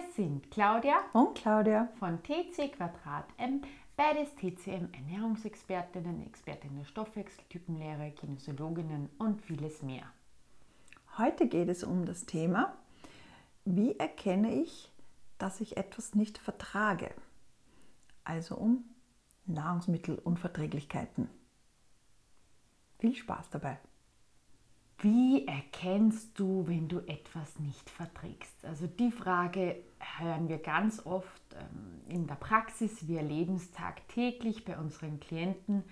Wir sind Claudia und Claudia von TC Quadrat M, beides TCM Ernährungsexpertinnen, Expertinnen der Stoffwechseltypenlehre, Kinesiologinnen und vieles mehr. Heute geht es um das Thema, wie erkenne ich, dass ich etwas nicht vertrage? Also um Nahrungsmittelunverträglichkeiten. Viel Spaß dabei. Wie erkennst du, wenn du etwas nicht verträgst? Also die Frage hören wir ganz oft ähm, in der Praxis. Wir erleben es tagtäglich bei unseren Klienten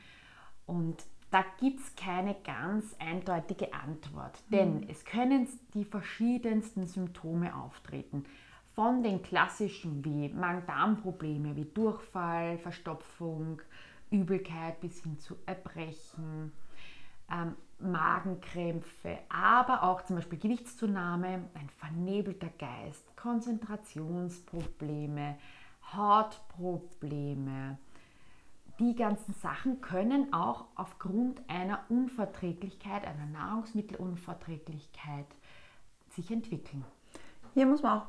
und da gibt es keine ganz eindeutige Antwort, denn mhm. es können die verschiedensten Symptome auftreten. Von den klassischen wie Magen-Darm-Probleme wie Durchfall, Verstopfung, Übelkeit bis hin zu Erbrechen, ähm, Magenkrämpfe, aber auch zum Beispiel Gewichtszunahme, ein vernebelter Geist, Konzentrationsprobleme, Hautprobleme, die ganzen Sachen können auch aufgrund einer Unverträglichkeit, einer Nahrungsmittelunverträglichkeit sich entwickeln. Hier muss man auch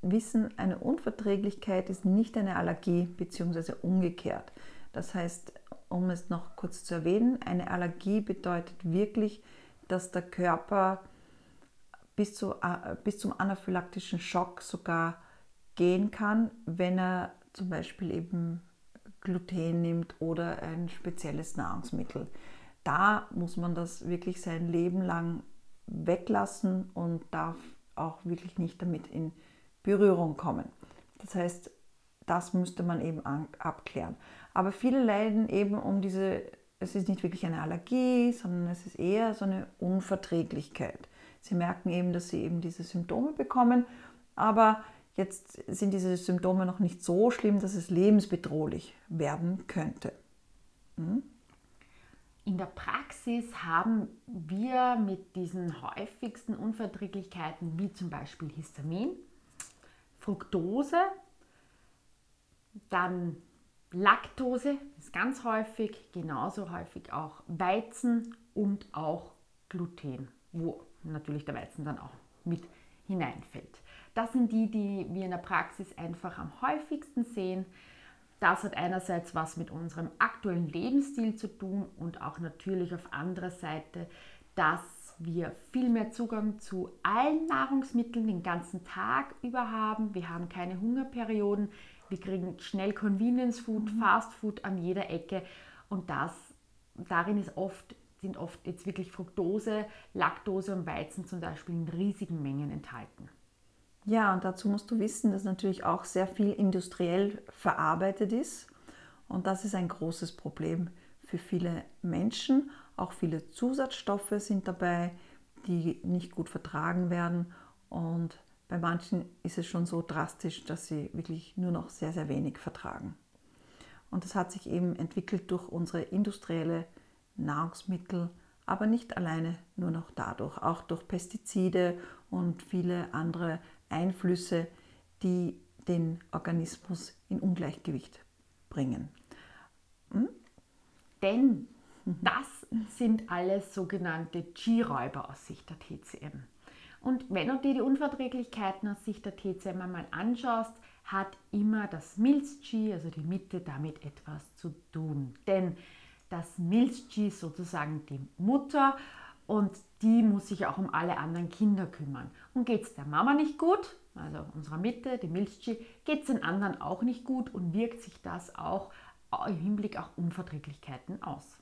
wissen, eine Unverträglichkeit ist nicht eine Allergie bzw. umgekehrt. Das heißt, um es noch kurz zu erwähnen, eine Allergie bedeutet wirklich, dass der Körper bis, zu, äh, bis zum anaphylaktischen Schock sogar gehen kann, wenn er zum Beispiel eben Gluten nimmt oder ein spezielles Nahrungsmittel. Da muss man das wirklich sein Leben lang weglassen und darf auch wirklich nicht damit in Berührung kommen. Das heißt, das müsste man eben abklären. Aber viele leiden eben um diese, es ist nicht wirklich eine Allergie, sondern es ist eher so eine Unverträglichkeit. Sie merken eben, dass sie eben diese Symptome bekommen, aber Jetzt sind diese Symptome noch nicht so schlimm, dass es lebensbedrohlich werden könnte. Hm? In der Praxis haben wir mit diesen häufigsten Unverträglichkeiten, wie zum Beispiel Histamin, Fructose, dann Laktose, ist ganz häufig, genauso häufig auch Weizen und auch Gluten, wo natürlich der Weizen dann auch mit hineinfällt. Das sind die, die wir in der Praxis einfach am häufigsten sehen. Das hat einerseits was mit unserem aktuellen Lebensstil zu tun und auch natürlich auf anderer Seite, dass wir viel mehr Zugang zu allen Nahrungsmitteln den ganzen Tag über haben. Wir haben keine Hungerperioden. Wir kriegen schnell Convenience Food, mhm. Fast Food an jeder Ecke und das darin ist oft sind oft jetzt wirklich Fructose, Laktose und Weizen zum Beispiel in riesigen Mengen enthalten. Ja, und dazu musst du wissen, dass natürlich auch sehr viel industriell verarbeitet ist. Und das ist ein großes Problem für viele Menschen. Auch viele Zusatzstoffe sind dabei, die nicht gut vertragen werden. Und bei manchen ist es schon so drastisch, dass sie wirklich nur noch sehr, sehr wenig vertragen. Und das hat sich eben entwickelt durch unsere industrielle Nahrungsmittel, aber nicht alleine nur noch dadurch, auch durch Pestizide und viele andere Einflüsse, die den Organismus in Ungleichgewicht bringen. Hm? Denn das sind alles sogenannte G-Räuber aus Sicht der TCM. Und wenn du dir die Unverträglichkeiten aus Sicht der TCM einmal anschaust, hat immer das Milz-G, also die Mitte, damit etwas zu tun. Denn das Milz-G ist sozusagen die Mutter und die muss sich auch um alle anderen Kinder kümmern. Und geht es der Mama nicht gut, also unserer Mitte, die Milchchi, geht es den anderen auch nicht gut und wirkt sich das auch im Hinblick auf Unverträglichkeiten aus.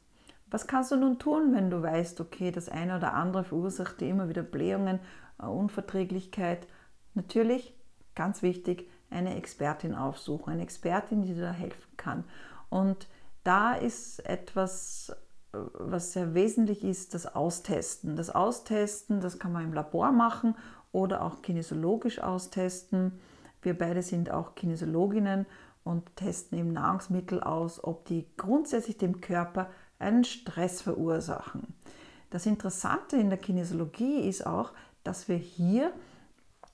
Was kannst du nun tun, wenn du weißt, okay, das eine oder andere verursacht dir immer wieder Blähungen, äh, Unverträglichkeit? Natürlich, ganz wichtig, eine Expertin aufsuchen, eine Expertin, die dir da helfen kann. Und da ist etwas was sehr wesentlich ist, das Austesten. Das Austesten, das kann man im Labor machen oder auch kinesiologisch austesten. Wir beide sind auch Kinesiologinnen und testen eben Nahrungsmittel aus, ob die grundsätzlich dem Körper einen Stress verursachen. Das Interessante in der Kinesiologie ist auch, dass wir hier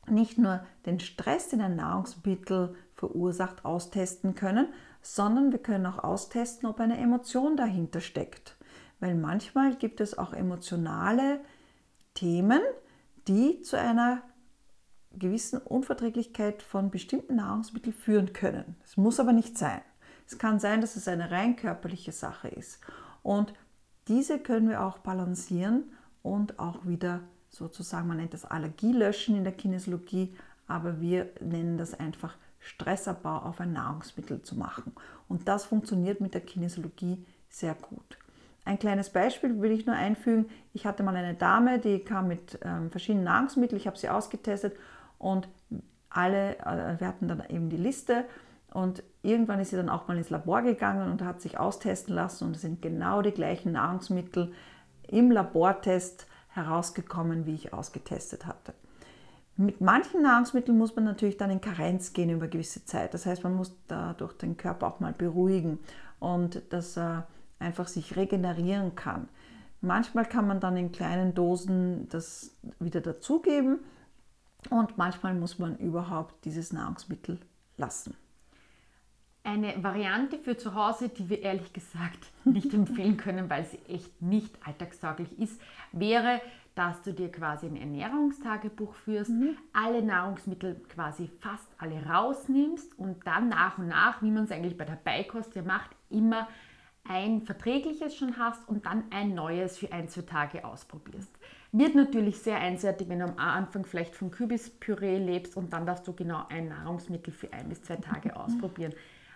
nicht nur den Stress, den ein Nahrungsmittel verursacht, austesten können, sondern wir können auch austesten, ob eine Emotion dahinter steckt. Weil manchmal gibt es auch emotionale Themen, die zu einer gewissen Unverträglichkeit von bestimmten Nahrungsmitteln führen können. Es muss aber nicht sein. Es kann sein, dass es eine rein körperliche Sache ist. Und diese können wir auch balancieren und auch wieder sozusagen, man nennt das Allergielöschen in der Kinesiologie, aber wir nennen das einfach Stressabbau auf ein Nahrungsmittel zu machen. Und das funktioniert mit der Kinesiologie sehr gut. Ein kleines Beispiel will ich nur einfügen. Ich hatte mal eine Dame, die kam mit ähm, verschiedenen Nahrungsmitteln. Ich habe sie ausgetestet und alle, äh, wir hatten dann eben die Liste und irgendwann ist sie dann auch mal ins Labor gegangen und hat sich austesten lassen und es sind genau die gleichen Nahrungsmittel im Labortest herausgekommen, wie ich ausgetestet hatte. Mit manchen Nahrungsmitteln muss man natürlich dann in Karenz gehen über gewisse Zeit. Das heißt, man muss dadurch den Körper auch mal beruhigen und dass er einfach sich regenerieren kann. Manchmal kann man dann in kleinen Dosen das wieder dazugeben und manchmal muss man überhaupt dieses Nahrungsmittel lassen. Eine Variante für zu Hause, die wir ehrlich gesagt nicht empfehlen können, weil sie echt nicht alltagstauglich ist, wäre, dass du dir quasi ein Ernährungstagebuch führst, mhm. alle Nahrungsmittel quasi fast alle rausnimmst und dann nach und nach, wie man es eigentlich bei der Beikost ja macht, immer ein verträgliches schon hast und dann ein neues für ein, zwei Tage ausprobierst. Wird natürlich sehr einseitig, wenn du am Anfang vielleicht von Kürbispüree lebst und dann darfst du genau ein Nahrungsmittel für ein bis zwei Tage ausprobieren.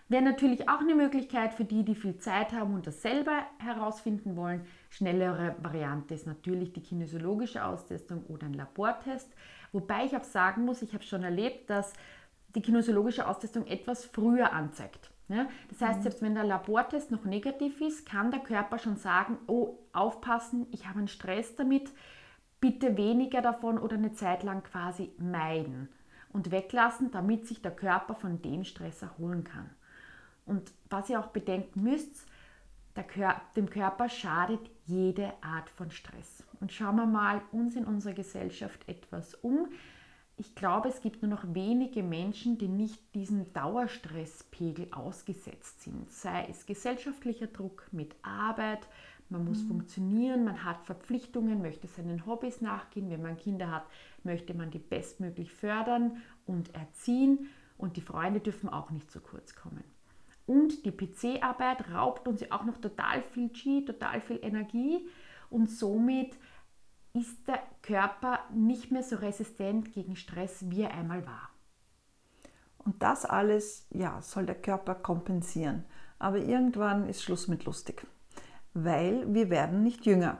Wäre natürlich auch eine Möglichkeit für die, die viel Zeit haben und das selber herausfinden wollen. Schnellere Variante ist natürlich die kinesiologische Austestung oder ein Labortest. Wobei ich auch sagen muss, ich habe schon erlebt, dass die kinesiologische Austestung etwas früher anzeigt. Ja, das heißt, mhm. selbst wenn der Labortest noch negativ ist, kann der Körper schon sagen, oh, aufpassen, ich habe einen Stress damit, bitte weniger davon oder eine Zeit lang quasi meiden und weglassen, damit sich der Körper von dem Stress erholen kann. Und was ihr auch bedenken müsst, Kör dem Körper schadet jede Art von Stress. Und schauen wir mal uns in unserer Gesellschaft etwas um. Ich glaube, es gibt nur noch wenige Menschen, die nicht diesem Dauerstresspegel ausgesetzt sind. Sei es gesellschaftlicher Druck mit Arbeit, man muss mhm. funktionieren, man hat Verpflichtungen, möchte seinen Hobbys nachgehen. Wenn man Kinder hat, möchte man die bestmöglich fördern und erziehen. Und die Freunde dürfen auch nicht zu kurz kommen. Und die PC-Arbeit raubt uns ja auch noch total viel Qi, total viel Energie und somit ist der Körper nicht mehr so resistent gegen Stress, wie er einmal war. Und das alles, ja, soll der Körper kompensieren. Aber irgendwann ist Schluss mit lustig, weil wir werden nicht jünger.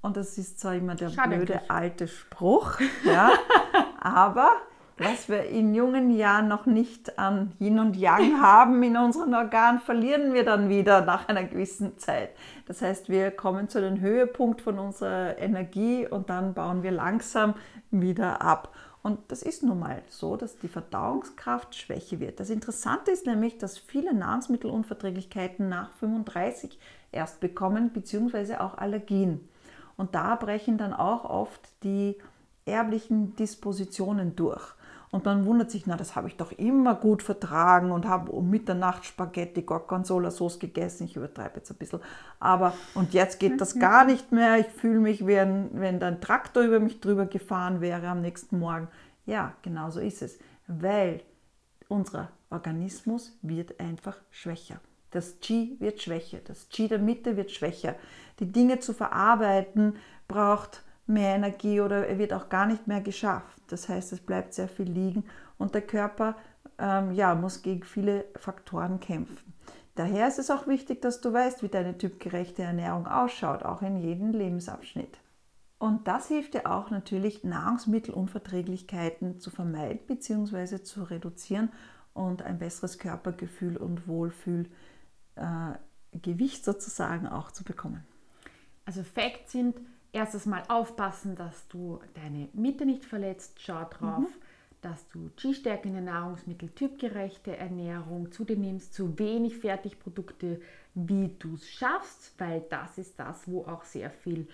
Und das ist zwar immer der Schade blöde alte Spruch, ja, aber was wir in jungen Jahren noch nicht an Yin und Yang haben in unseren Organen, verlieren wir dann wieder nach einer gewissen Zeit. Das heißt, wir kommen zu dem Höhepunkt von unserer Energie und dann bauen wir langsam wieder ab. Und das ist nun mal so, dass die Verdauungskraft schwächer wird. Das Interessante ist nämlich, dass viele Nahrungsmittelunverträglichkeiten nach 35 erst bekommen, beziehungsweise auch Allergien. Und da brechen dann auch oft die erblichen Dispositionen durch. Und man wundert sich, na, das habe ich doch immer gut vertragen und habe um Mitternacht Spaghetti Gorgonzola Sauce gegessen. Ich übertreibe jetzt ein bisschen. Aber, und jetzt geht das gar nicht mehr. Ich fühle mich, wie ein, wenn ein Traktor über mich drüber gefahren wäre am nächsten Morgen. Ja, genau so ist es. Weil unser Organismus wird einfach schwächer. Das Qi wird schwächer. Das Qi der Mitte wird schwächer. Die Dinge zu verarbeiten braucht mehr Energie oder er wird auch gar nicht mehr geschafft. Das heißt, es bleibt sehr viel liegen und der Körper ähm, ja, muss gegen viele Faktoren kämpfen. Daher ist es auch wichtig, dass du weißt, wie deine typgerechte Ernährung ausschaut, auch in jedem Lebensabschnitt. Und das hilft dir auch natürlich, Nahrungsmittelunverträglichkeiten zu vermeiden bzw. zu reduzieren und ein besseres Körpergefühl und Wohlfühlgewicht äh, sozusagen auch zu bekommen. Also Facts sind, erstes Mal aufpassen, dass du deine Mitte nicht verletzt. Schau drauf, mhm. dass du G-stärkende Nahrungsmittel, typgerechte Ernährung zu dir nimmst, zu wenig Fertigprodukte, wie du es schaffst, weil das ist das, wo auch sehr viel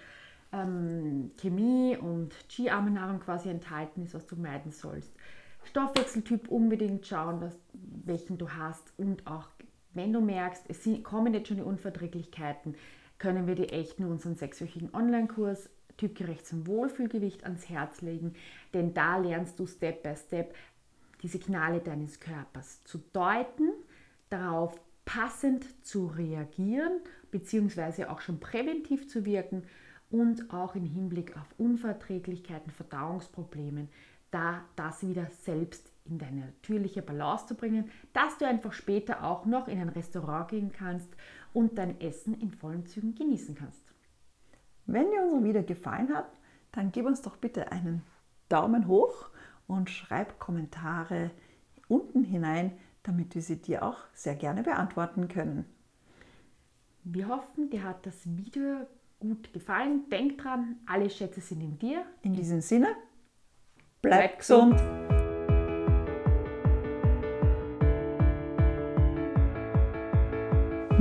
ähm, Chemie und G-arme Nahrung quasi enthalten ist, was du meiden sollst. Stoffwechseltyp unbedingt schauen, dass, welchen du hast und auch wenn du merkst, es kommen jetzt schon die Unverträglichkeiten, können wir dir echt nur unseren sechswöchigen Online-Kurs typgerecht zum Wohlfühlgewicht ans Herz legen, denn da lernst du Step by Step die Signale deines Körpers zu deuten, darauf passend zu reagieren, beziehungsweise auch schon präventiv zu wirken und auch im Hinblick auf Unverträglichkeiten, Verdauungsproblemen, da das wieder selbst in deine natürliche Balance zu bringen, dass du einfach später auch noch in ein Restaurant gehen kannst und dein Essen in vollen Zügen genießen kannst. Wenn dir unser Video gefallen hat, dann gib uns doch bitte einen Daumen hoch und schreib Kommentare unten hinein, damit wir sie dir auch sehr gerne beantworten können. Wir hoffen, dir hat das Video gut gefallen. Denk dran, alle Schätze sind in dir. In diesem Sinne, bleib, bleib gesund.